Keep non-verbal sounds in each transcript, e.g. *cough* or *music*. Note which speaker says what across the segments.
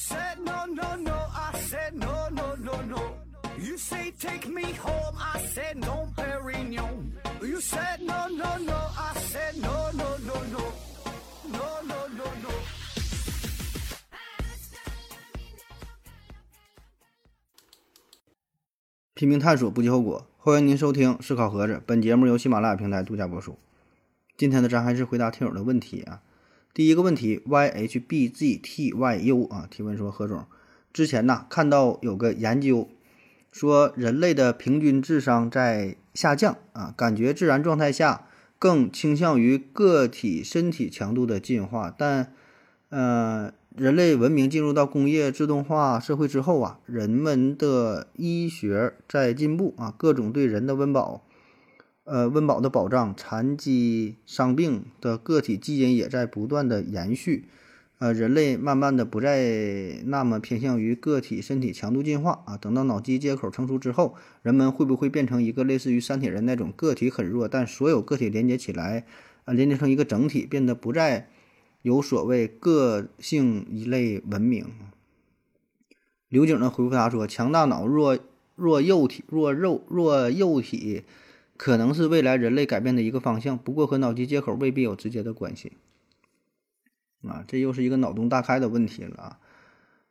Speaker 1: said no, no, no, I said no, no, no, no. You say take me home, I said no, Perignon. You said no, no, no, I said no, no, no, no. No, no, no, no.
Speaker 2: 拼命探索，不计后果。欢迎您收听《思考盒子》，本节目由喜马拉雅平台独家播出。今天呢，咱还是回答听友的问题啊。第一个问题，yhbztyu 啊，提问说何总，之前呐看到有个研究说人类的平均智商在下降啊，感觉自然状态下更倾向于个体身体强度的进化，但呃。人类文明进入到工业自动化社会之后啊，人们的医学在进步啊，各种对人的温饱，呃，温饱的保障，残疾伤病的个体基因也在不断的延续，呃，人类慢慢的不再那么偏向于个体身体强度进化啊。等到脑机接口成熟之后，人们会不会变成一个类似于三体人那种个体很弱，但所有个体连接起来啊，连接成一个整体，变得不再。有所谓个性一类文明。刘景呢回复他说：“强大脑弱弱幼体弱肉弱幼体，可能是未来人类改变的一个方向，不过和脑机接口未必有直接的关系。”啊，这又是一个脑洞大开的问题了啊。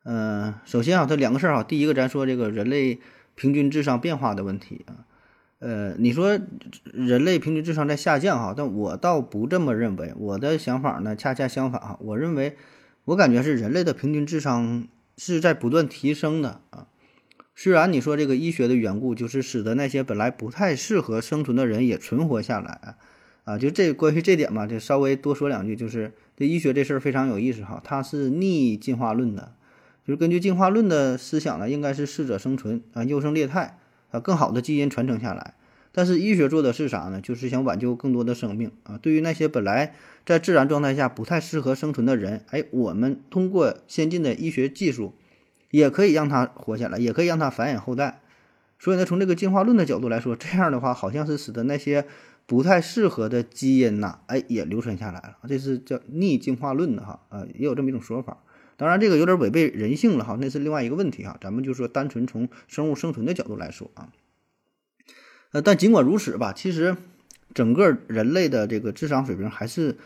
Speaker 2: 嗯，首先啊，它两个事儿哈，第一个咱说这个人类平均智商变化的问题啊。呃，你说人类平均智商在下降哈，但我倒不这么认为。我的想法呢，恰恰相反哈。我认为，我感觉是人类的平均智商是在不断提升的啊。虽然你说这个医学的缘故，就是使得那些本来不太适合生存的人也存活下来啊。就这关于这点嘛，就稍微多说两句，就是这医学这事儿非常有意思哈。它是逆进化论的，就是根据进化论的思想呢，应该是适者生存啊，优胜劣汰。啊，更好的基因传承下来，但是医学做的是啥呢？就是想挽救更多的生命啊。对于那些本来在自然状态下不太适合生存的人，哎，我们通过先进的医学技术，也可以让它活下来，也可以让它繁衍后代。所以呢，从这个进化论的角度来说，这样的话好像是使得那些不太适合的基因呐，哎，也流传下来了。这是叫逆进化论的哈，呃，也有这么一种说法。当然，这个有点违背人性了哈，那是另外一个问题哈。咱们就说单纯从生物生存的角度来说啊，呃，但尽管如此吧，其实整个人类的这个智商水平还是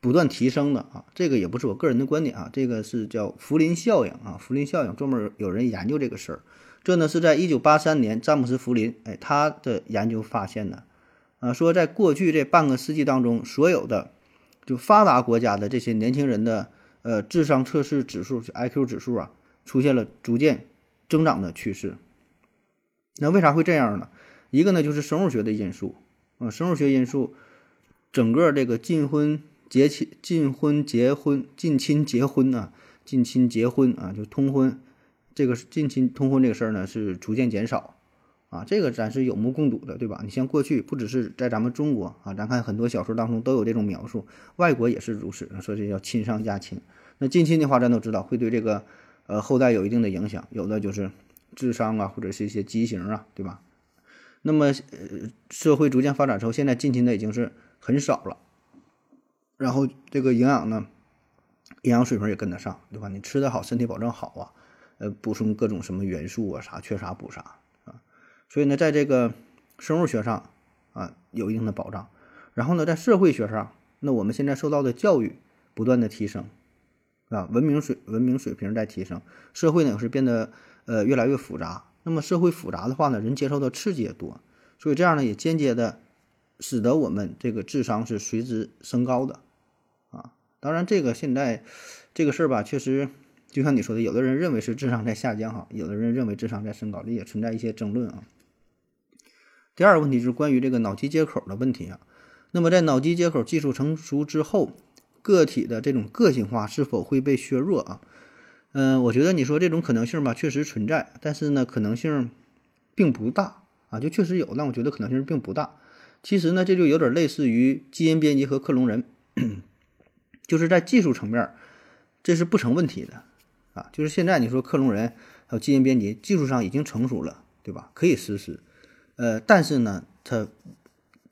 Speaker 2: 不断提升的啊。这个也不是我个人的观点啊，这个是叫福林效应啊。福林效应专门有人研究这个事儿，这呢是在一九八三年，詹姆斯·福林哎他的研究发现的啊，说在过去这半个世纪当中，所有的就发达国家的这些年轻人的。呃，智商测试指数就 IQ 指数啊，出现了逐渐增长的趋势。那为啥会这样呢？一个呢就是生物学的因素啊，生物学因素，整个这个近婚结亲、近婚结婚、近亲结婚啊，近亲结婚啊，就通婚，这个近亲通婚这个事儿呢是逐渐减少啊，这个咱是有目共睹的，对吧？你像过去不只是在咱们中国啊，咱看很多小说当中都有这种描述，外国也是如此，说这叫亲上加亲。那近亲的话，咱都知道会对这个，呃，后代有一定的影响，有的就是智商啊，或者是一些畸形啊，对吧？那么，呃，社会逐渐发展之后，现在近亲的已经是很少了，然后这个营养呢，营养水平也跟得上，对吧？你吃得好，身体保证好啊，呃，补充各种什么元素啊，啥缺啥补啥啊，所以呢，在这个生物学上啊，有一定的保障，然后呢，在社会学上，那我们现在受到的教育不断的提升。啊，文明水文明水平在提升，社会呢也是变得呃越来越复杂。那么社会复杂的话呢，人接受的刺激也多，所以这样呢也间接的使得我们这个智商是随之升高的。当然这个现在这个事儿吧，确实就像你说的，有的人认为是智商在下降哈，有的人认为智商在升高，这也存在一些争论啊。第二个问题就是关于这个脑机接口的问题啊。那么在脑机接口技术成熟之后。个体的这种个性化是否会被削弱啊？嗯，我觉得你说这种可能性吧，确实存在，但是呢，可能性并不大啊，就确实有，但我觉得可能性并不大。其实呢，这就有点类似于基因编辑和克隆人，就是在技术层面，这是不成问题的啊。就是现在你说克隆人还有基因编辑，技术上已经成熟了，对吧？可以实施。呃，但是呢，它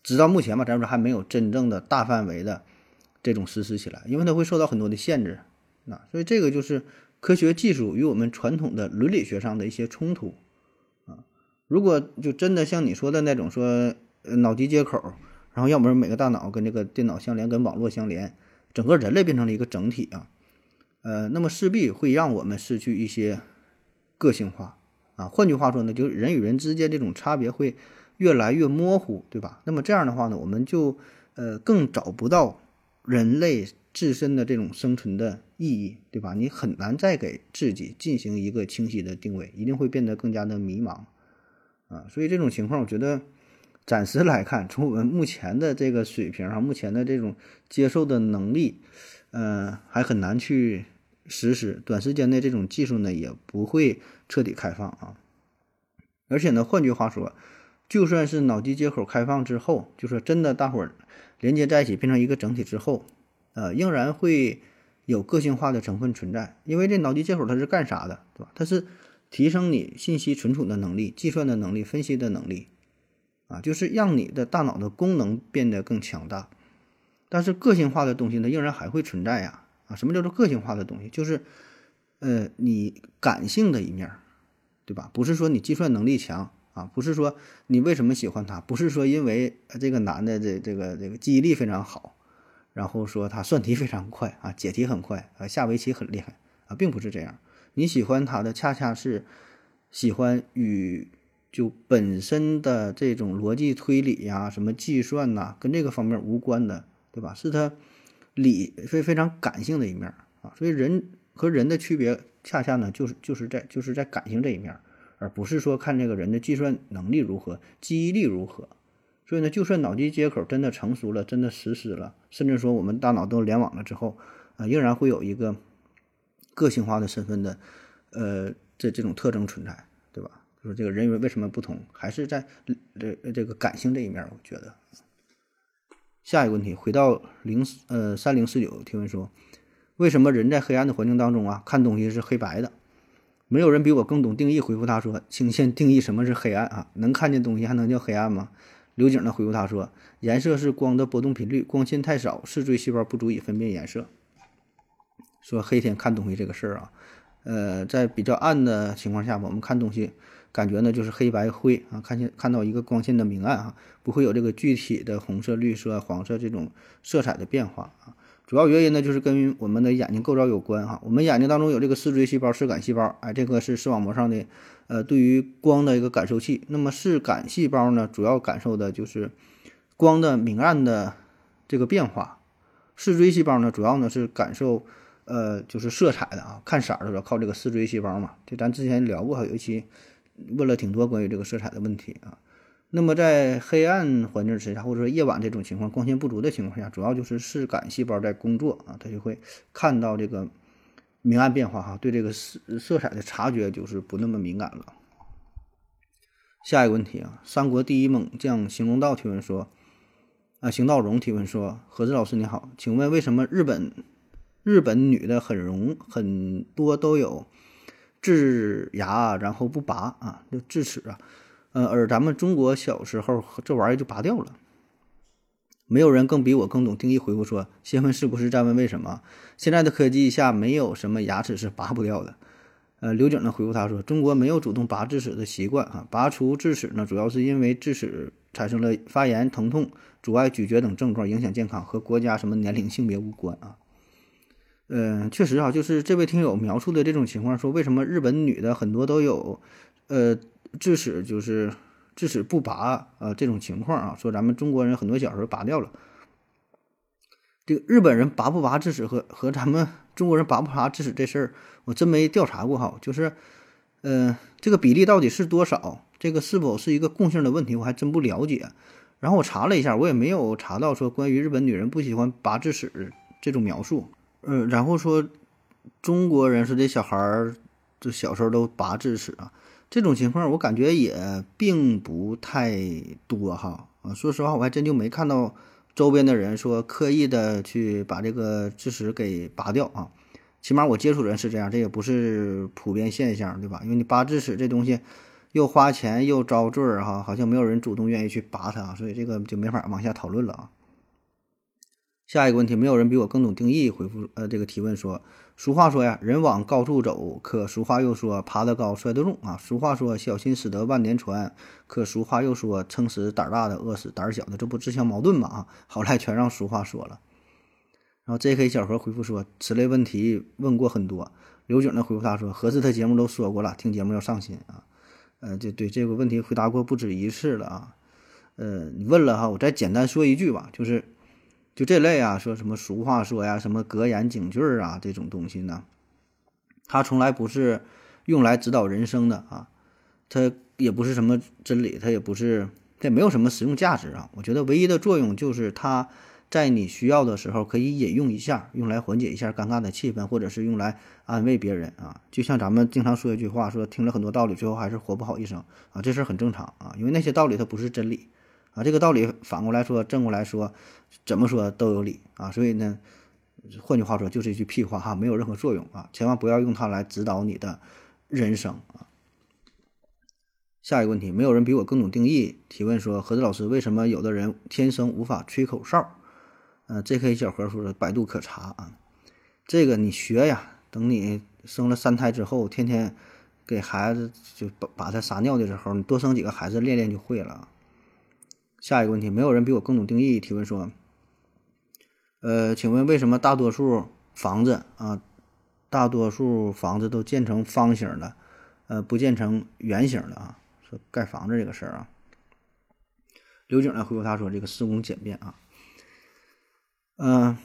Speaker 2: 直到目前吧，咱说还没有真正的大范围的。这种实施起来，因为它会受到很多的限制，那所以这个就是科学技术与我们传统的伦理学上的一些冲突啊。如果就真的像你说的那种说脑机接口，然后要么是每个大脑跟这个电脑相连，跟网络相连，整个人类变成了一个整体啊，呃，那么势必会让我们失去一些个性化啊。换句话说呢，就是人与人之间这种差别会越来越模糊，对吧？那么这样的话呢，我们就呃更找不到人类。自身的这种生存的意义，对吧？你很难再给自己进行一个清晰的定位，一定会变得更加的迷茫啊。所以这种情况，我觉得暂时来看，从我们目前的这个水平上，目前的这种接受的能力，嗯，还很难去实施。短时间内，这种技术呢，也不会彻底开放啊。而且呢，换句话说，就算是脑机接口开放之后，就说真的大伙儿连接在一起变成一个整体之后。呃，仍然会有个性化的成分存在，因为这脑机接口它是干啥的，对吧？它是提升你信息存储的能力、计算的能力、分析的能力，啊，就是让你的大脑的功能变得更强大。但是个性化的东西呢，仍然还会存在呀，啊，什么叫做个性化的东西？就是，呃，你感性的一面，对吧？不是说你计算能力强啊，不是说你为什么喜欢他，不是说因为这个男的这这个这个记忆力非常好。然后说他算题非常快啊，解题很快啊，下围棋很厉害啊，并不是这样。你喜欢他的恰恰是喜欢与就本身的这种逻辑推理呀、什么计算呐，跟这个方面无关的，对吧？是他理非非常感性的一面啊。所以人和人的区别，恰恰呢就是就是在就是在感性这一面，而不是说看这个人的计算能力如何、记忆力如何。所以呢，就算脑机接口真的成熟了，真的实施了，甚至说我们大脑都联网了之后，啊，仍然会有一个个性化的身份的，呃，这这种特征存在，就是这个人为为什么不同，还是在这这个感性这一面，我觉得。下一个问题，回到零呃三零四九提问说，为什么人在黑暗的环境当中啊，看东西是黑白的？没有人比我更懂定义。回复他说，请先定义什么是黑暗啊？能看见东西还能叫黑暗吗？刘景呢回复他说：“颜色是光的波动频率，光线太少，视锥细胞不足以分辨颜色。”说黑天看东西这个事儿啊，呃，在比较暗的情况下，我们看东西感觉呢就是黑白灰啊，看见看到一个光线的明暗啊，不会有这个具体的红色、绿色、黄色这种色彩的变化啊。主要原因呢就是跟我们的眼睛构造有关哈，我们眼睛当中有这个视锥细胞、视杆细胞，哎，这个是视网膜上的。呃，对于光的一个感受器，那么视感细胞呢，主要感受的就是光的明暗的这个变化；视锥细胞呢，主要呢是感受呃就是色彩的啊，看色儿的时候靠这个视锥细胞嘛。就咱之前聊过，有一期问了挺多关于这个色彩的问题啊。那么在黑暗环境之下，或者说夜晚这种情况，光线不足的情况下，主要就是视感细胞在工作啊，它就会看到这个。明暗变化哈，对这个色色彩的察觉就是不那么敏感了。下一个问题啊，三国第一猛将邢龙道提问说，啊，邢道荣提问说，何志老师你好，请问为什么日本日本女的很容很多都有智牙然后不拔啊，就智齿啊，呃，而咱们中国小时候这玩意儿就拔掉了。没有人更比我更懂定义。回复说：“先问是不是，再问为什么。现在的科技下，没有什么牙齿是拔不掉的。”呃，刘景呢回复他说：“中国没有主动拔智齿的习惯啊，拔除智齿呢，主要是因为智齿产生了发炎、疼痛、阻碍咀嚼等症状，影响健康，和国家什么年龄、性别无关啊。”嗯，确实啊，就是这位听友描述的这种情况，说为什么日本女的很多都有，呃，智齿就是。智齿不拔啊，这种情况啊，说咱们中国人很多小时候拔掉了。这个日本人拔不拔智齿和和咱们中国人拔不拔智齿这事儿，我真没调查过哈。就是，呃，这个比例到底是多少？这个是否是一个共性的问题？我还真不了解。然后我查了一下，我也没有查到说关于日本女人不喜欢拔智齿这种描述。嗯，然后说中国人说这小孩儿这小时候都拔智齿啊。这种情况我感觉也并不太多哈啊，说实话我还真就没看到周边的人说刻意的去把这个智齿给拔掉啊，起码我接触人是这样，这也不是普遍现象，对吧？因为你拔智齿这东西又花钱又遭罪儿哈，好像没有人主动愿意去拔它，所以这个就没法往下讨论了啊。下一个问题，没有人比我更懂定义。回复呃，这个提问说，俗话说呀，人往高处走，可俗话又说，爬得高摔得重啊。俗话说，小心驶得万年船，可俗话又说，撑死胆大的，饿死胆小的，这不自相矛盾吗？啊，好赖全让俗话说了。然后 J.K. 小何回复说，此类问题问过很多。刘景呢回复他说，合适的节目都说过了，听节目要上心啊。呃，就对这个问题回答过不止一次了啊。呃，你问了哈，我再简单说一句吧，就是。就这类啊，说什么俗话说呀，什么格言警句啊，这种东西呢，它从来不是用来指导人生的啊，它也不是什么真理，它也不是，它也没有什么实用价值啊。我觉得唯一的作用就是它在你需要的时候可以引用一下，用来缓解一下尴尬的气氛，或者是用来安慰别人啊。就像咱们经常说一句话，说听了很多道理，最后还是活不好一生啊，这事儿很正常啊，因为那些道理它不是真理。啊，这个道理反过来说，正过来说，怎么说都有理啊。所以呢，换句话说，就是一句屁话哈，没有任何作用啊。千万不要用它来指导你的人生啊。下一个问题，没有人比我更懂定义。提问说，何子老师，为什么有的人天生无法吹口哨？呃，J.K. 小何说的，百度可查啊。这个你学呀，等你生了三胎之后，天天给孩子就把把他撒尿的时候，你多生几个孩子，练练就会了。下一个问题，没有人比我更懂定义。提问说，呃，请问为什么大多数房子啊，大多数房子都建成方形的，呃，不建成圆形的啊？说盖房子这个事儿啊。刘景呢回复他说，这个施工简便啊。嗯，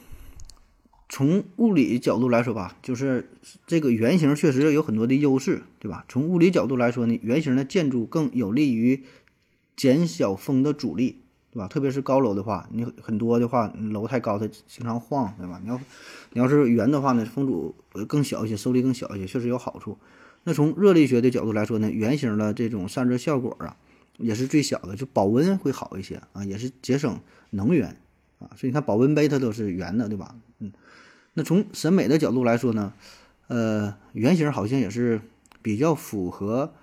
Speaker 2: 从物理角度来说吧，就是这个圆形确实有很多的优势，对吧？从物理角度来说呢，圆形的建筑更有利于。减小风的阻力，对吧？特别是高楼的话，你很多的话，楼太高它经常晃，对吧？你要你要是圆的话呢，风阻更小一些，受力更小一些，确实有好处。那从热力学的角度来说呢，圆形的这种散热效果啊，也是最小的，就保温会好一些啊，也是节省能源啊。所以你看保温杯它都是圆的，对吧？嗯，那从审美的角度来说呢，呃，圆形好像也是比较符合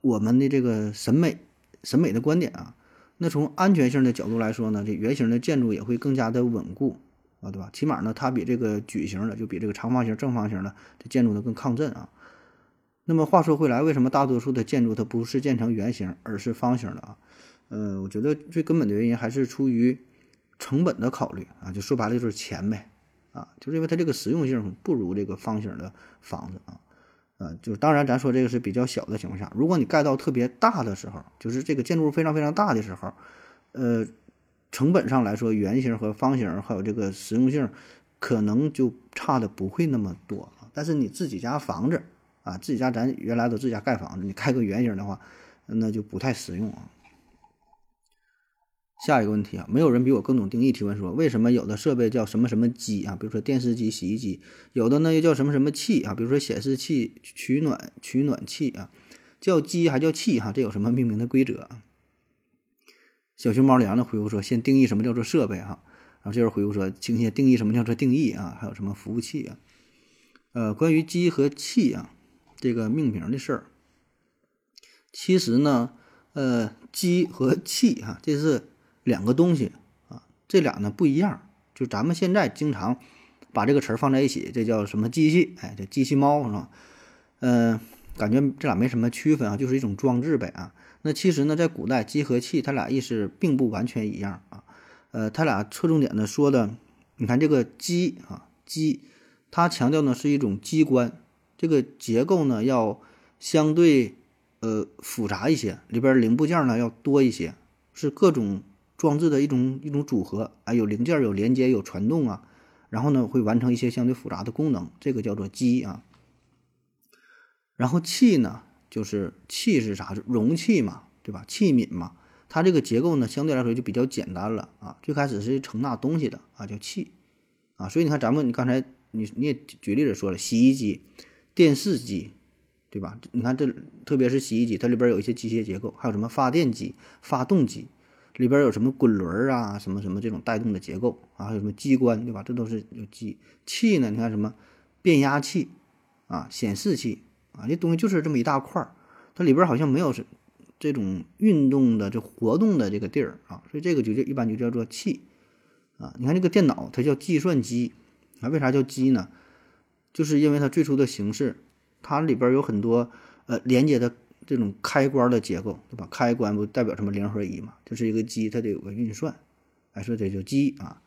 Speaker 2: 我们的这个审美。审美的观点啊，那从安全性的角度来说呢，这圆形的建筑也会更加的稳固啊，对吧？起码呢，它比这个矩形的，就比这个长方形、正方形的这建筑呢更抗震啊。那么话说回来，为什么大多数的建筑它不是建成圆形，而是方形的啊？呃，我觉得最根本的原因还是出于成本的考虑啊，就说白了就是钱呗啊，就是因为它这个实用性不如这个方形的房子啊。呃，就当然，咱说这个是比较小的情况下，如果你盖到特别大的时候，就是这个建筑物非常非常大的时候，呃，成本上来说，圆形和方形还有这个实用性，可能就差的不会那么多但是你自己家房子啊，自己家咱原来都自己家盖房子，你盖个圆形的话，那就不太实用啊。下一个问题啊，没有人比我更懂定义。提问说，为什么有的设备叫什么什么机啊？比如说电视机、洗衣机，有的呢又叫什么什么器啊？比如说显示器、取暖取暖器啊，叫机还叫器哈？这有什么命名的规则？小熊猫粮呢回复说，先定义什么叫做设备哈。然后这人回复说，请先定义什么叫做定义啊？还有什么服务器啊？呃，关于机和器啊这个命名的事儿，其实呢，呃，机和器哈，这是。两个东西啊，这俩呢不一样。就咱们现在经常把这个词儿放在一起，这叫什么机器？哎，这机器猫是吧？嗯，感觉这俩没什么区分啊，就是一种装置呗啊。那其实呢，在古代，机和器它俩意思并不完全一样啊。呃，它俩侧重点呢说的，你看这个机啊，机，它强调呢是一种机关，这个结构呢要相对呃复杂一些，里边零部件呢要多一些，是各种。装置的一种一种组合啊，有零件有连接有传动啊，然后呢会完成一些相对复杂的功能，这个叫做机啊。然后器呢，就是器是啥？是容器嘛，对吧？器皿嘛，它这个结构呢相对来说就比较简单了啊。最开始是盛纳东西的啊，叫器啊。所以你看咱们你刚才你你也举例子说了，洗衣机、电视机，对吧？你看这特别是洗衣机，它里边有一些机械结构，还有什么发电机、发动机。里边有什么滚轮啊，什么什么这种带动的结构啊，还有什么机关，对吧？这都是有机器呢。你看什么变压器啊、显示器啊，这东西就是这么一大块儿，它里边好像没有是这种运动的、这活动的这个地儿啊，所以这个就叫一般就叫做器啊。你看这个电脑，它叫计算机啊，为啥叫机呢？就是因为它最初的形式，它里边有很多呃连接的这种开关的结构，对吧？开关不代表什么零和一嘛，就是一个机，它得有个运算，哎，说这叫机啊。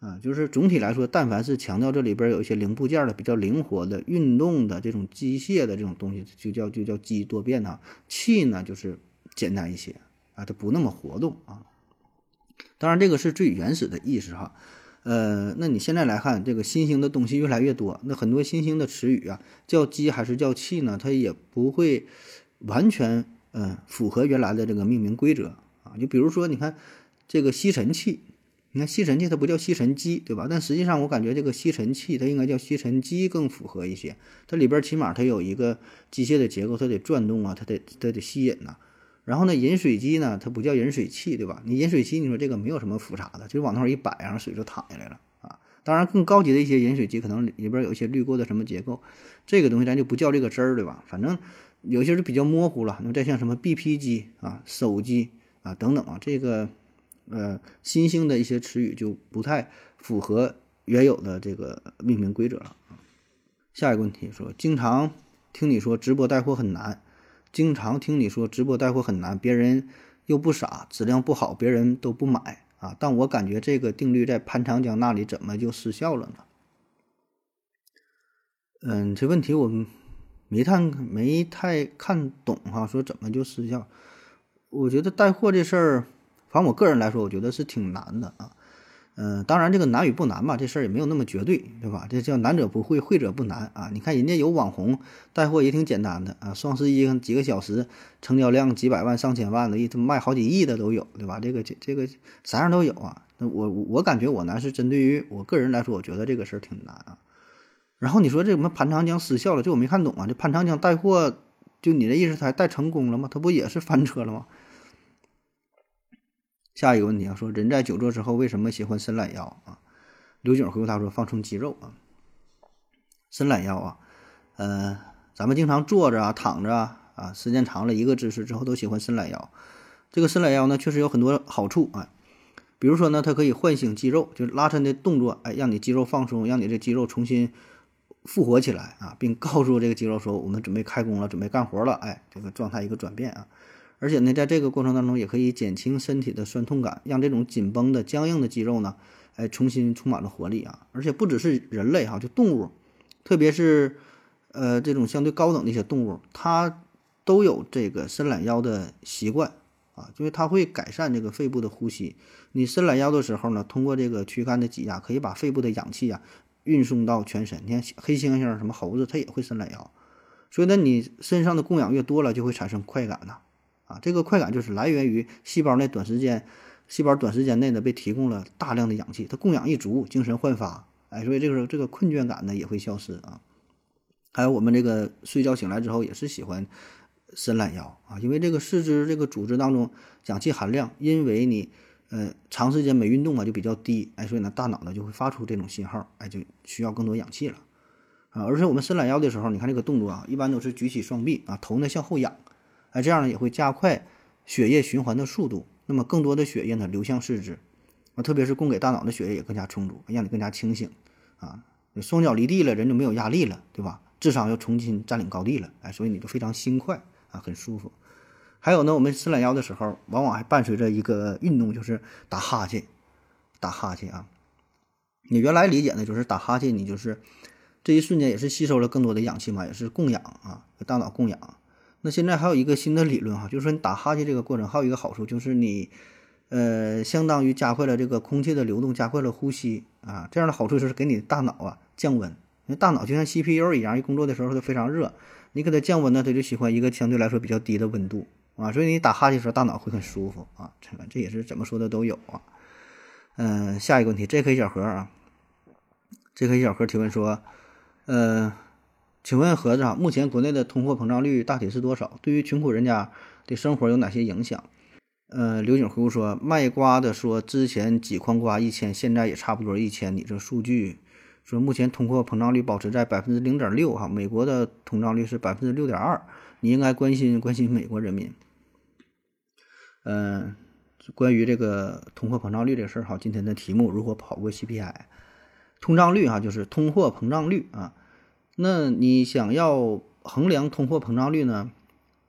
Speaker 2: 啊，就是总体来说，但凡是强调这里边有一些零部件的、比较灵活的、运动的这种机械的这种东西，就叫就叫机多变哈。气呢，就是简单一些啊，它不那么活动啊。当然，这个是最原始的意思哈。呃，那你现在来看，这个新兴的东西越来越多，那很多新兴的词语啊，叫机还是叫气呢？它也不会完全嗯符合原来的这个命名规则啊。就比如说，你看这个吸尘器。你看吸尘器它不叫吸尘机，对吧？但实际上我感觉这个吸尘器它应该叫吸尘机更符合一些。它里边起码它有一个机械的结构，它得转动啊，它得它得吸引呐。然后呢，饮水机呢，它不叫饮水器，对吧？你饮水机，你说这个没有什么复杂的，就是往那儿一摆，然后水就淌下来了啊。当然，更高级的一些饮水机可能里边有一些滤过的什么结构，这个东西咱就不较这个真儿，对吧？反正有些是比较模糊了。那么再像什么 BP 机啊、手机啊等等啊，这个。呃，新兴的一些词语就不太符合原有的这个命名规则了下一个问题说，经常听你说直播带货很难，经常听你说直播带货很难，别人又不傻，质量不好，别人都不买啊。但我感觉这个定律在潘长江那里怎么就失效了呢？嗯，这问题我没太没太看懂哈，说怎么就失效？我觉得带货这事儿。反正我个人来说，我觉得是挺难的啊，嗯，当然这个难与不难吧，这事儿也没有那么绝对，对吧？这叫难者不会，会者不难啊。你看人家有网红带货也挺简单的啊，双十一几个小时成交量几百万上千万的，一卖好几亿的都有，对吧？这个这这个啥样都有啊。那我我感觉我呢是针对于我个人来说，我觉得这个事儿挺难啊。然后你说这什么潘长江失效了，这我没看懂啊。这潘长江带货，就你的意思，他带成功了吗？他不也是翻车了吗？下一个问题啊，说人在久坐之后为什么喜欢伸懒腰啊？刘景回复他说放松肌肉啊。伸懒腰啊，呃，咱们经常坐着啊、躺着啊，啊，时间长了一个姿势之后都喜欢伸懒腰。这个伸懒腰呢，确实有很多好处啊。比如说呢，它可以唤醒肌肉，就是拉伸的动作，哎，让你肌肉放松，让你这肌肉重新复活起来啊，并告诉这个肌肉说我们准备开工了，准备干活了，哎，这个状态一个转变啊。而且呢，在这个过程当中，也可以减轻身体的酸痛感，让这种紧绷的、僵硬的肌肉呢，哎，重新充满了活力啊！而且不只是人类哈，就动物，特别是呃这种相对高等的一些动物，它都有这个伸懒腰的习惯啊，因为它会改善这个肺部的呼吸。你伸懒腰的时候呢，通过这个躯干的挤压，可以把肺部的氧气啊运送到全身。你看黑猩猩、什么猴子，它也会伸懒腰。所以呢，你身上的供氧越多了，就会产生快感呐。啊，这个快感就是来源于细胞内短时间，细胞短时间内呢被提供了大量的氧气，它供氧一足，精神焕发，哎，所以这个时候这个困倦感呢也会消失啊。还有我们这个睡觉醒来之后也是喜欢伸懒腰啊，因为这个四肢这个组织当中氧气含量，因为你呃长时间没运动啊就比较低，哎，所以呢大脑呢就会发出这种信号，哎，就需要更多氧气了啊。而且我们伸懒腰的时候，你看这个动作啊，一般都是举起双臂啊，头呢向后仰。哎，这样呢也会加快血液循环的速度，那么更多的血液呢流向四肢，啊，特别是供给大脑的血液也更加充足，让你更加清醒，啊，双脚离地了，人就没有压力了，对吧？智商又重新占领高地了，哎，所以你就非常心快啊，很舒服。还有呢，我们伸懒腰的时候，往往还伴随着一个运动，就是打哈欠，打哈欠啊。你原来理解呢，就是打哈欠，你就是这一瞬间也是吸收了更多的氧气嘛，也是供氧啊，大脑供氧。那现在还有一个新的理论哈，就是说你打哈欠这个过程还有一个好处，就是你，呃，相当于加快了这个空气的流动，加快了呼吸啊。这样的好处就是给你大脑啊降温。因为大脑就像 CPU 一样，一工作的时候它非常热，你给它降温呢，它就喜欢一个相对来说比较低的温度啊。所以你打哈欠的时候，大脑会很舒服啊。这个这也是怎么说的都有啊。嗯，下一个问题，J.K. 小何啊，J.K. 小何提问说，呃。请问盒子啊，目前国内的通货膨胀率大体是多少？对于穷苦人家的生活有哪些影响？呃，刘景回复说，卖瓜的说之前几筐瓜一千，现在也差不多一千。你这数据说目前通货膨胀率保持在百分之零点六哈，美国的通胀率是百分之六点二，你应该关心关心美国人民。嗯，关于这个通货膨胀率这事儿哈，今天的题目如何跑过 CPI？通胀率哈就是通货膨胀率啊。那你想要衡量通货膨胀率呢？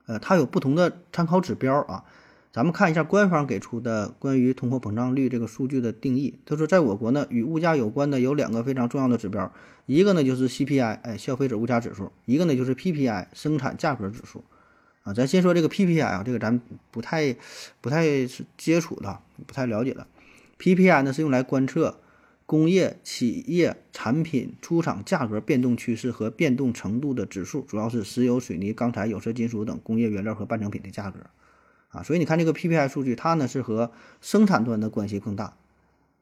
Speaker 2: 呃，它有不同的参考指标啊。咱们看一下官方给出的关于通货膨胀率这个数据的定义。他说，在我国呢，与物价有关的有两个非常重要的指标，一个呢就是 CPI，哎，消费者物价指数；一个呢就是 PPI，生产价格指数。啊，咱先说这个 PPI 啊，这个咱不太不太接触的，不太了解的。PPI 呢是用来观测工业企业产品出厂价格变动趋势和变动程度的指数，主要是石油、水泥、钢材、有色金属等工业原料和半成品的价格。啊，所以你看这个 PPI 数据，它呢是和生产端的关系更大，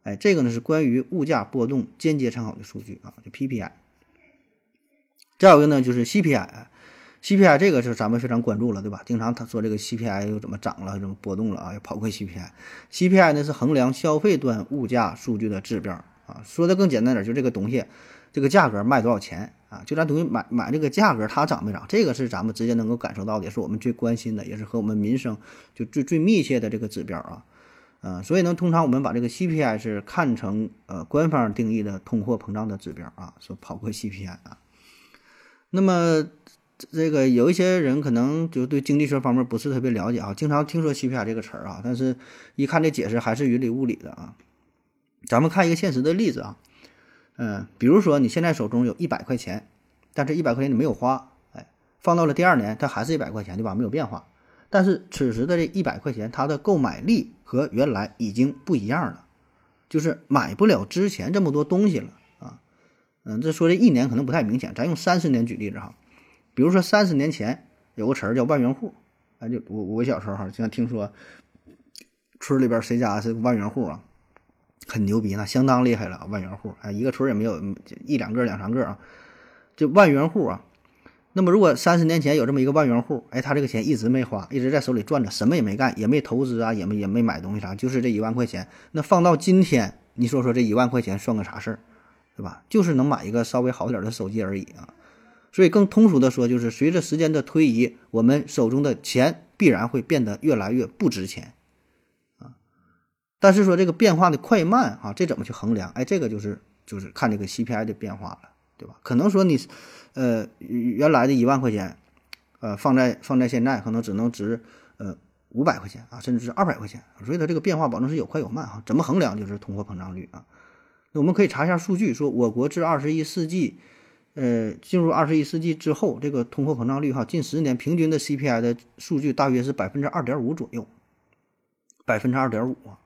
Speaker 2: 哎，这个呢是关于物价波动间接参考的数据啊，就 PPI。再有一个呢就是 CPI，CPI 这个是咱们非常关注了，对吧？经常他说这个 CPI 又怎么涨了，怎么波动了啊？又跑过 CPI，CPI 呢是衡量消费端物价数据的指标啊。说的更简单点，就这个东西，这个价格卖多少钱？啊，就咱东西买买这个价格，它涨没涨？这个是咱们直接能够感受到的，也是我们最关心的，也是和我们民生就最最密切的这个指标啊。嗯，所以呢，通常我们把这个 CPI 是看成呃官方定义的通货膨胀的指标啊，说跑过 CPI 啊。那么这个有一些人可能就对经济学方面不是特别了解啊，经常听说 CPI 这个词儿啊，但是一看这解释还是云里雾里的啊。咱们看一个现实的例子啊。嗯，比如说你现在手中有一百块钱，但这一百块钱你没有花，哎，放到了第二年，它还是一百块钱，对吧？没有变化。但是此时的这一百块钱，它的购买力和原来已经不一样了，就是买不了之前这么多东西了啊。嗯，这说这一年可能不太明显，咱用三十年举例子哈。比如说三十年前有个词儿叫万元户，哎，就我我小时候哈，经常听说村里边谁家是万元户啊。很牛逼，那相当厉害了，万元户啊，一个村也没有一两个、两三个啊，就万元户啊。那么如果三十年前有这么一个万元户，哎，他这个钱一直没花，一直在手里攥着，什么也没干，也没投资啊，也没也没买东西啥，就是这一万块钱。那放到今天，你说说这一万块钱算个啥事儿，对吧？就是能买一个稍微好点的手机而已啊。所以更通俗的说，就是随着时间的推移，我们手中的钱必然会变得越来越不值钱。但是说这个变化的快慢啊，这怎么去衡量？哎，这个就是就是看这个 CPI 的变化了，对吧？可能说你，呃，原来的一万块钱，呃，放在放在现在可能只能值呃五百块钱啊，甚至是二百块钱，所以它这个变化保证是有快有慢哈。怎么衡量？就是通货膨胀率啊。那我们可以查一下数据，说我国至二十一世纪，呃，进入二十一世纪之后，这个通货膨胀率哈，近十年平均的 CPI 的数据大约是百分之二点五左右，百分之二点五啊。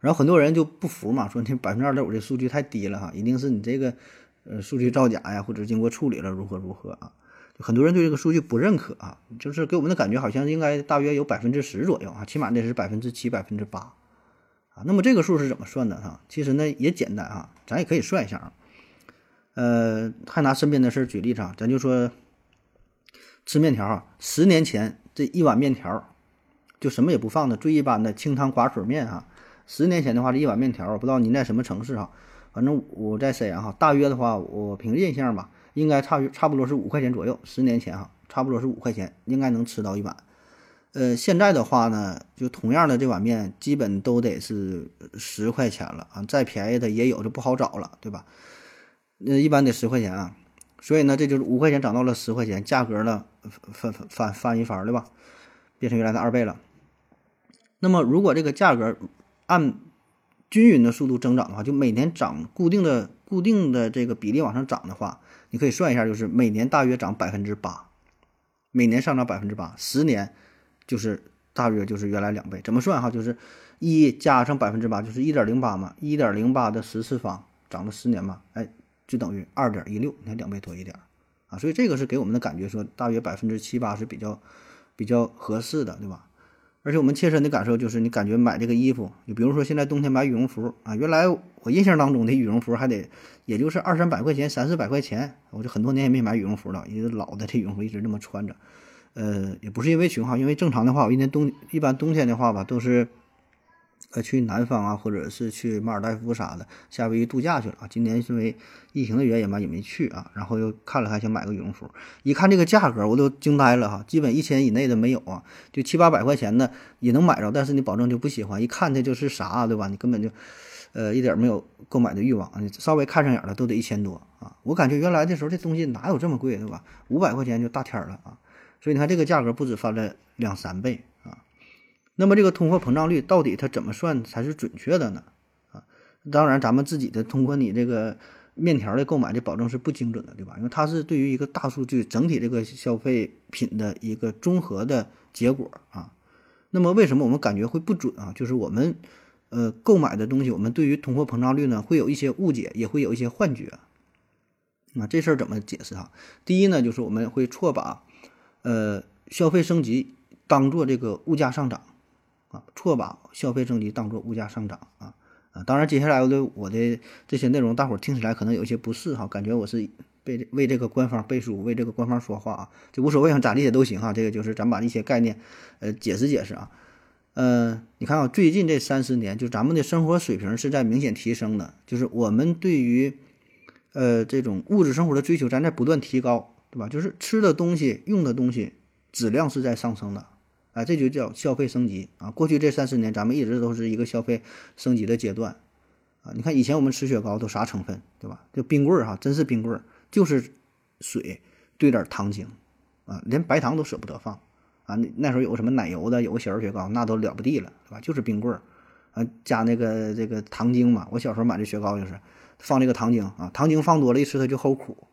Speaker 2: 然后很多人就不服嘛，说你百分之二点五这数据太低了哈，一定是你这个呃数据造假呀，或者经过处理了如何如何啊？很多人对这个数据不认可啊，就是给我们的感觉好像应该大约有百分之十左右啊，起码得是百分之七、百分之八啊。那么这个数是怎么算的哈？其实呢也简单啊，咱也可以算一下啊。呃，还拿身边的事举例子啊，咱就说吃面条啊，十年前这一碗面条就什么也不放的最一般的清汤寡水面啊。十年前的话，这一碗面条，不知道您在什么城市哈，反正我在沈阳哈，大约的话，我凭印象吧，应该差差不多是五块钱左右。十年前哈，差不多是五块钱，应该能吃到一碗。呃，现在的话呢，就同样的这碗面，基本都得是十块钱了啊，再便宜的也有，就不好找了，对吧？那一般得十块钱啊，所以呢，这就是五块钱涨到了十块钱，价格呢翻翻翻翻一番，对吧？变成原来的二倍了。那么如果这个价格，按均匀的速度增长的话，就每年涨固定的固定的这个比例往上涨的话，你可以算一下，就是每年大约涨百分之八，每年上涨百分之八，十年就是大约就是原来两倍。怎么算哈？就是一加上百分之八，就是一点零八嘛，一点零八的十次方涨了十年嘛，哎，就等于二点一六，你看两倍多一点啊。所以这个是给我们的感觉说，大约百分之七八是比较比较合适的，对吧？而且我们切身的感受就是，你感觉买这个衣服，你比如说现在冬天买羽绒服啊，原来我印象当中的羽绒服还得也就是二三百块钱、三四百块钱，我就很多年也没买羽绒服了，因为老的这羽绒服一直这么穿着。呃，也不是因为穷哈，因为正常的话，我一年冬一般冬天的话吧，都是呃，去南方啊，或者是去马尔代夫啥的，夏威夷度假去了啊。今年因为疫情的原因嘛，也没去啊。然后又看了看，想买个羽绒服，一看这个价格，我都惊呆了哈。基本一千以内的没有啊，就七八百块钱的也能买着，但是你保证就不喜欢，一看它就是啥，对吧？你根本就，呃，一点没有购买的欲望，你稍微看上眼了都得一千多啊。我感觉原来的时候这东西哪有这么贵，对吧？五百块钱就大天了啊。所以你看这个价格不止翻了两三倍。那么这个通货膨胀率到底它怎么算才是准确的呢？啊，当然咱们自己的通过你这个面条的购买的保证是不精准的，对吧？因为它是对于一个大数据整体这个消费品的一个综合的结果啊。那么为什么我们感觉会不准啊？就是我们呃购买的东西，我们对于通货膨胀率呢会有一些误解，也会有一些幻觉。那这事儿怎么解释啊？第一呢，就是我们会错把呃消费升级当做这个物价上涨。啊，错把消费升级当做物价上涨啊啊！当然，接下来我的我的这些内容，大伙儿听起来可能有一些不适哈，感觉我是背为这个官方背书，为这个官方说话啊，就无所谓啊，咋理解都行哈。这个就是咱把一些概念，呃，解释解释啊。嗯，你看啊，最近这三十年，就咱们的生活水平是在明显提升的，就是我们对于呃这种物质生活的追求，咱在不断提高，对吧？就是吃的东西、用的东西质量是在上升的。啊，这就叫消费升级啊！过去这三十年，咱们一直都是一个消费升级的阶段啊。你看以前我们吃雪糕都啥成分，对吧？就冰棍儿哈，真是冰棍儿，就是水兑点糖精啊，连白糖都舍不得放啊。那那时候有个什么奶油的，有个小人雪糕，那都了不地了，对吧？就是冰棍儿啊，加那个这个糖精嘛。我小时候买这雪糕就是放这个糖精啊，糖精放多了，一吃它就齁苦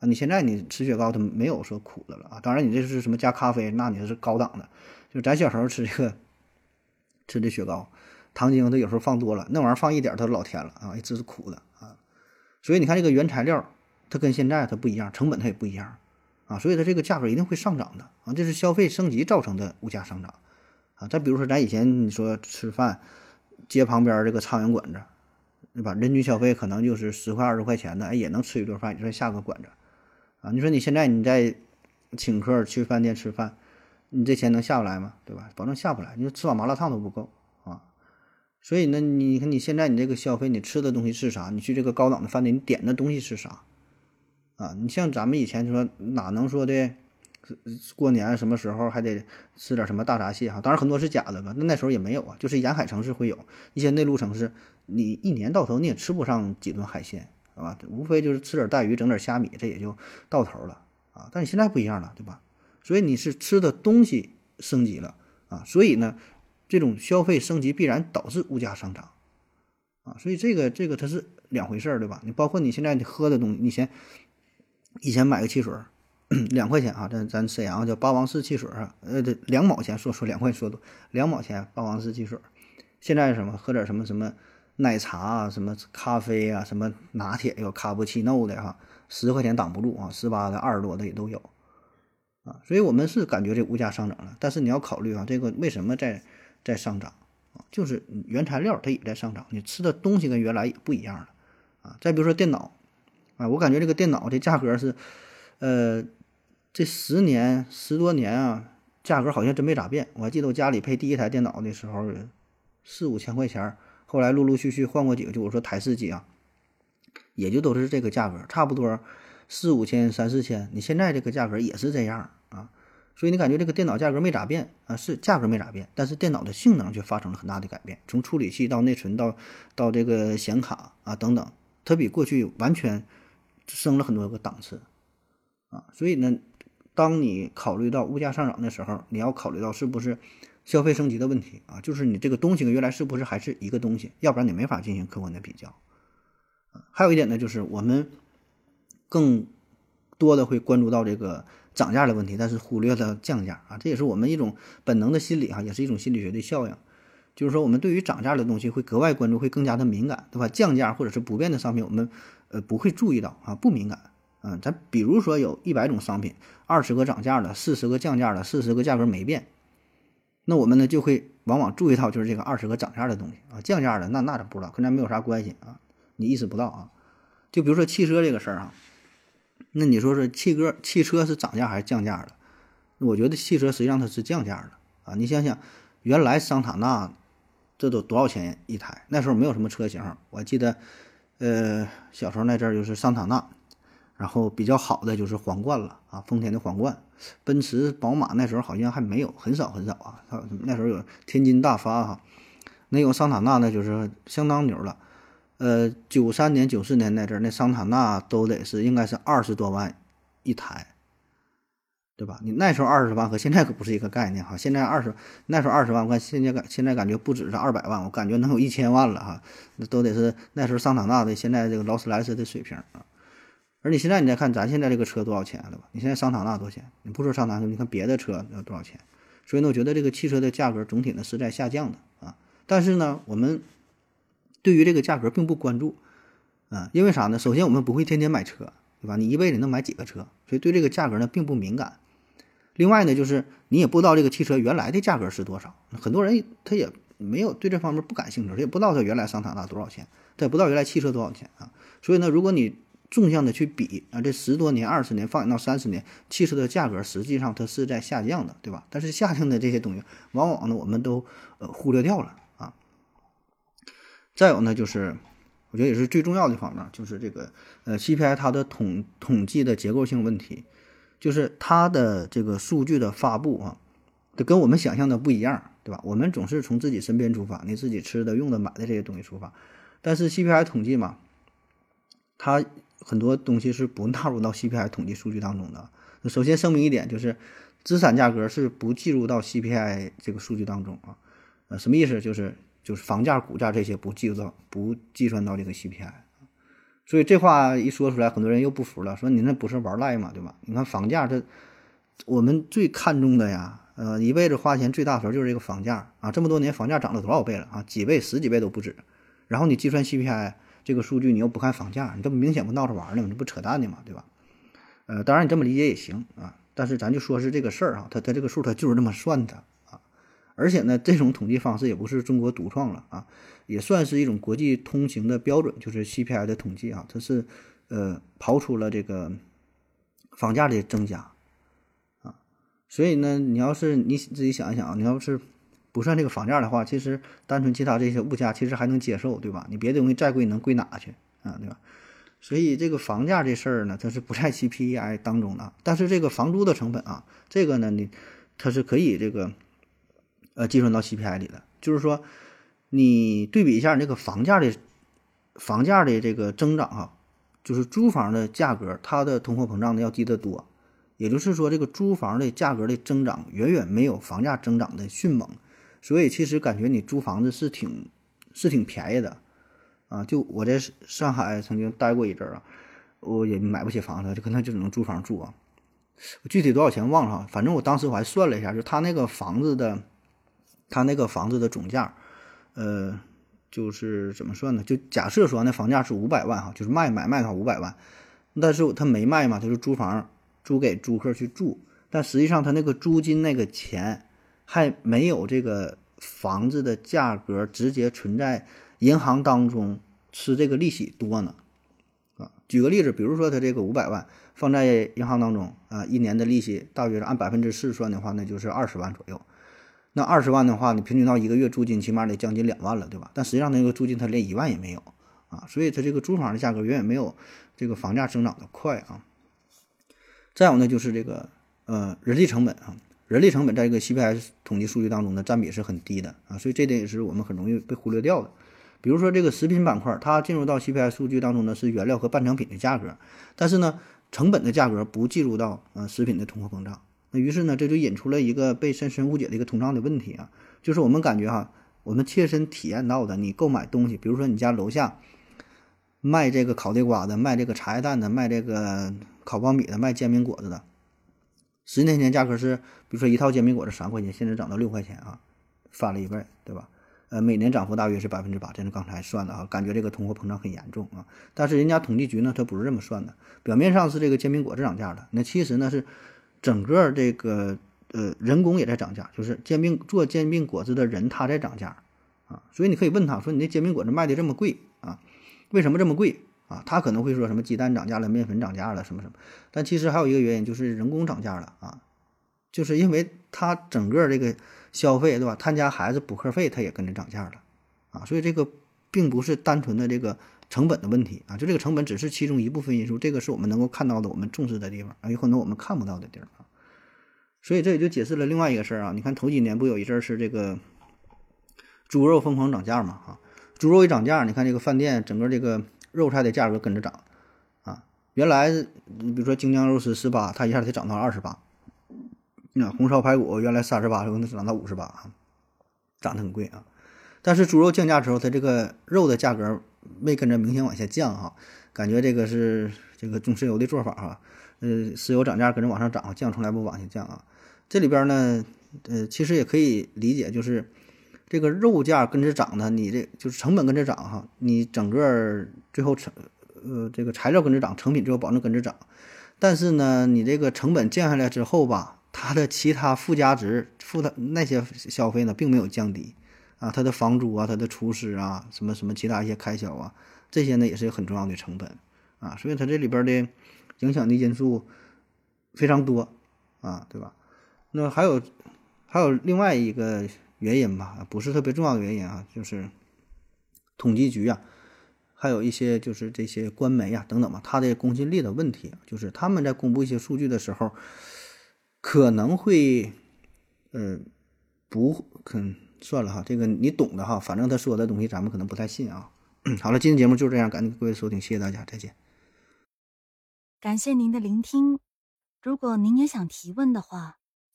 Speaker 2: 啊。你现在你吃雪糕，它没有说苦的了啊。当然，你这是什么加咖啡，那你是高档的。就咱小时候吃这个，吃这雪糕，糖精它有时候放多了，那玩意儿放一点它老甜了啊，这是苦的啊。所以你看这个原材料，它跟现在它不一样，成本它也不一样啊，所以它这个价格一定会上涨的啊，这是消费升级造成的物价上涨啊。再比如说咱以前你说吃饭，街旁边这个苍蝇馆子，对吧？人均消费可能就是十块二十块钱的，哎，也能吃一顿饭，你说下个馆子啊？你说你现在你在请客去饭店吃饭。你这钱能下不来吗？对吧？保证下不来。你说吃碗麻辣烫都不够啊！所以呢，你看你现在你这个消费，你吃的东西是啥？你去这个高档的饭店，你点的东西是啥？啊，你像咱们以前说哪能说的，过年什么时候还得吃点什么大闸蟹哈？当然很多是假的吧？那那时候也没有啊，就是沿海城市会有一些内陆城市，你一年到头你也吃不上几顿海鲜，是吧？无非就是吃点带鱼，整点虾米，这也就到头了啊！但你现在不一样了，对吧？所以你是吃的东西升级了啊，所以呢，这种消费升级必然导致物价上涨啊，所以这个这个它是两回事儿，对吧？你包括你现在你喝的东西，你先以前买个汽水 *clears throat* 两块钱啊，咱咱沈阳叫八王寺汽水啊，呃，这两毛钱说说两块说多两毛钱八王寺汽水，现在什么喝点什么什么奶茶啊，什么咖啡啊，什么拿铁有卡布奇诺的哈，十块钱挡不住啊，十八的二十多的也都有。啊，所以我们是感觉这物价上涨了，但是你要考虑啊，这个为什么在在上涨啊？就是原材料它也在上涨，你吃的东西跟原来也不一样了啊。再比如说电脑啊，我感觉这个电脑的价格是，呃，这十年十多年啊，价格好像真没咋变。我还记得我家里配第一台电脑的时候，四五千块钱，后来陆陆续续换过几个，就我说台式机啊，也就都是这个价格，差不多四五千、三四千。你现在这个价格也是这样。啊，所以你感觉这个电脑价格没咋变啊？是价格没咋变，但是电脑的性能却发生了很大的改变，从处理器到内存到到这个显卡啊等等，它比过去完全升了很多个档次啊。所以呢，当你考虑到物价上涨的时候，你要考虑到是不是消费升级的问题啊？就是你这个东西原来是不是还是一个东西？要不然你没法进行客观的比较还有一点呢，就是我们更多的会关注到这个。涨价的问题，但是忽略了降价啊，这也是我们一种本能的心理哈，也是一种心理学的效应。就是说，我们对于涨价的东西会格外关注，会更加的敏感，对吧？降价或者是不变的商品，我们呃不会注意到啊，不敏感。嗯，咱比如说有一百种商品，二十个涨价的，四十个降价的，四十个价格没变，那我们呢就会往往注意到就是这个二十个涨价的东西啊，降价的那那咱不知道，跟咱没有啥关系啊，你意识不到啊。就比如说汽车这个事儿啊。那你说说汽车汽车是涨价还是降价了？我觉得汽车实际上它是降价了啊！你想想，原来桑塔纳这都多少钱一台？那时候没有什么车型，我记得，呃，小时候那阵儿就是桑塔纳，然后比较好的就是皇冠了啊，丰田的皇冠，奔驰、宝马那时候好像还没有，很少很少啊。那时候有天津大发哈，那有桑塔纳那就是相当牛了。呃，九三年、九四年那阵儿，那桑塔纳都得是应该是二十多万一台。对吧？你那时候二十万和现在可不是一个概念哈。现在二十那时候二十万，我看现在感现在感觉不止是二百万，我感觉能有一千万了哈。那都得是那时候桑塔纳的，现在这个劳斯莱斯的水平啊。而你现在你再看咱现在这个车多少钱了吧？你现在桑塔纳多少钱？你不说桑塔纳，你看别的车要多少钱？所以呢，我觉得这个汽车的价格总体呢是在下降的啊。但是呢，我们对于这个价格并不关注啊，因为啥呢？首先我们不会天天买车，对吧？你一辈子能买几个车？所以对这个价格呢并不敏感。另外呢，就是你也不知道这个汽车原来的价格是多少，很多人他也没有对这方面不感兴趣，他也不知道它原来桑塔纳多少钱，他也不知道原来汽车多少钱啊。所以呢，如果你纵向的去比啊，这十多年、二十年，放眼到三十年，汽车的价格实际上它是在下降的，对吧？但是下降的这些东西，往往呢我们都呃忽略掉了。再有呢，就是我觉得也是最重要的方面，就是这个呃 CPI 它的统统计的结构性问题。就是它的这个数据的发布啊，这跟我们想象的不一样，对吧？我们总是从自己身边出发，你自己吃的、用的、买的这些东西出发。但是 CPI 统计嘛，它很多东西是不纳入到 CPI 统计数据当中的。首先声明一点，就是资产价格是不计入到 CPI 这个数据当中啊。呃，什么意思？就是就是房价、股价这些不计入到，不计算到这个 CPI。所以这话一说出来，很多人又不服了，说你那不是玩赖嘛，对吧？你看房价，这我们最看重的呀，呃，一辈子花钱最大头就是这个房价啊，这么多年房价涨了多少倍了啊？几倍、十几倍都不止。然后你计算 CPI 这个数据，你又不看房价，你这不明显不闹着玩呢吗？这不扯淡的嘛，对吧？呃，当然你这么理解也行啊，但是咱就说是这个事儿啊，它它这个数它就是这么算的，而且呢，这种统计方式也不是中国独创了啊。也算是一种国际通行的标准，就是 CPI 的统计啊，它是呃刨出了这个房价的增加啊，所以呢，你要是你自己想一想，你要是不算这个房价的话，其实单纯其他这些物价其实还能接受，对吧？你别的东西再贵能贵哪去啊，对吧？所以这个房价这事儿呢，它是不在 CPI 当中的，但是这个房租的成本啊，这个呢，你它是可以这个呃计算到 CPI 里的，就是说。你对比一下你这个房价的，房价的这个增长啊，就是租房的价格，它的通货膨胀的要低得多。也就是说，这个租房的价格的增长远远没有房价增长的迅猛。所以，其实感觉你租房子是挺是挺便宜的啊。就我在上海曾经待过一阵儿啊，我也买不起房子，就可能就只能租房住啊。具体多少钱忘了，反正我当时我还算了一下，就他那个房子的，他那个房子的总价。呃，就是怎么算呢？就假设说那房价是五百万哈，就是卖买卖的话五百万，但是他没卖嘛，就是租房租给租客去住，但实际上他那个租金那个钱还没有这个房子的价格直接存在银行当中吃这个利息多呢。啊，举个例子，比如说他这个五百万放在银行当中啊，一年的利息大约是按百分之四算的话，那就是二十万左右。那二十万的话，你平均到一个月租金起码得将近两万了，对吧？但实际上那个租金它连一万也没有啊，所以它这个租房的价格远远没有这个房价增长的快啊。再有呢，就是这个呃人力成本啊，人力成本在这个 CPI 统计数据当中呢占比是很低的啊，所以这点也是我们很容易被忽略掉的。比如说这个食品板块，它进入到 CPI 数据当中呢是原料和半成品的价格，但是呢成本的价格不计入到呃食品的通货膨胀。于是呢，这就引出了一个被深深误解的一个通胀的问题啊，就是我们感觉哈，我们切身体验到的，你购买东西，比如说你家楼下卖这个烤地瓜的，卖这个茶叶蛋的，卖这个烤苞米的，卖煎饼果子的，十年前价格是，比如说一套煎饼果子三块钱，现在涨到六块钱啊，翻了一倍，对吧？呃，每年涨幅大约是百分之八，这是刚才算的啊，感觉这个通货膨胀很严重啊，但是人家统计局呢，它不是这么算的，表面上是这个煎饼果子涨价了，那其实呢是。整个这个呃人工也在涨价，就是煎饼做煎饼果子的人他在涨价啊，所以你可以问他说你那煎饼果子卖的这么贵啊，为什么这么贵啊？他可能会说什么鸡蛋涨价了，面粉涨价了什么什么，但其实还有一个原因就是人工涨价了啊，就是因为他整个这个消费对吧？他家孩子补课费他也跟着涨价了啊，所以这个并不是单纯的这个成本的问题啊，就这个成本只是其中一部分因素，这个是我们能够看到的，我们重视的地方啊，有很多我们看不到的地儿，所以这也就解释了另外一个事儿啊，你看头几年不有一阵儿是这个猪肉疯狂涨价嘛，哈，猪肉一涨价，你看这个饭店整个这个肉菜的价格跟着涨啊，原来你比如说京酱肉丝十八，它一下得涨到二十八。那红烧排骨原来三十八，可能涨到五十八啊，涨得很贵啊。但是猪肉降价之后，它这个肉的价格没跟着明显往下降哈，感觉这个是这个中石油的做法哈。呃，石油涨价跟着往上涨，降从来不往下降啊。这里边呢，呃，其实也可以理解，就是这个肉价跟着涨呢，你这就是成本跟着涨哈，你整个最后成呃这个材料跟着涨，成品最后保证跟着涨。但是呢，你这个成本降下来之后吧。它的其他附加值、附的那些消费呢，并没有降低，啊，它的房租啊、它的厨师啊、什么什么其他一些开销啊，这些呢也是很重要的成本，啊，所以它这里边的影响的因素非常多，啊，对吧？那还有还有另外一个原因吧，不是特别重要的原因啊，就是统计局啊，还有一些就是这些官媒啊等等吧，它的公信力的问题，就是他们在公布一些数据的时候。可能会，呃，不，肯算了哈，这个你懂的哈，反正他说的东西咱们可能不太信啊。*clears throat* 好了，今天节目就这样，感谢各位收听，谢谢大家，再见。
Speaker 3: 感谢您的聆听，如果您也想提问的话，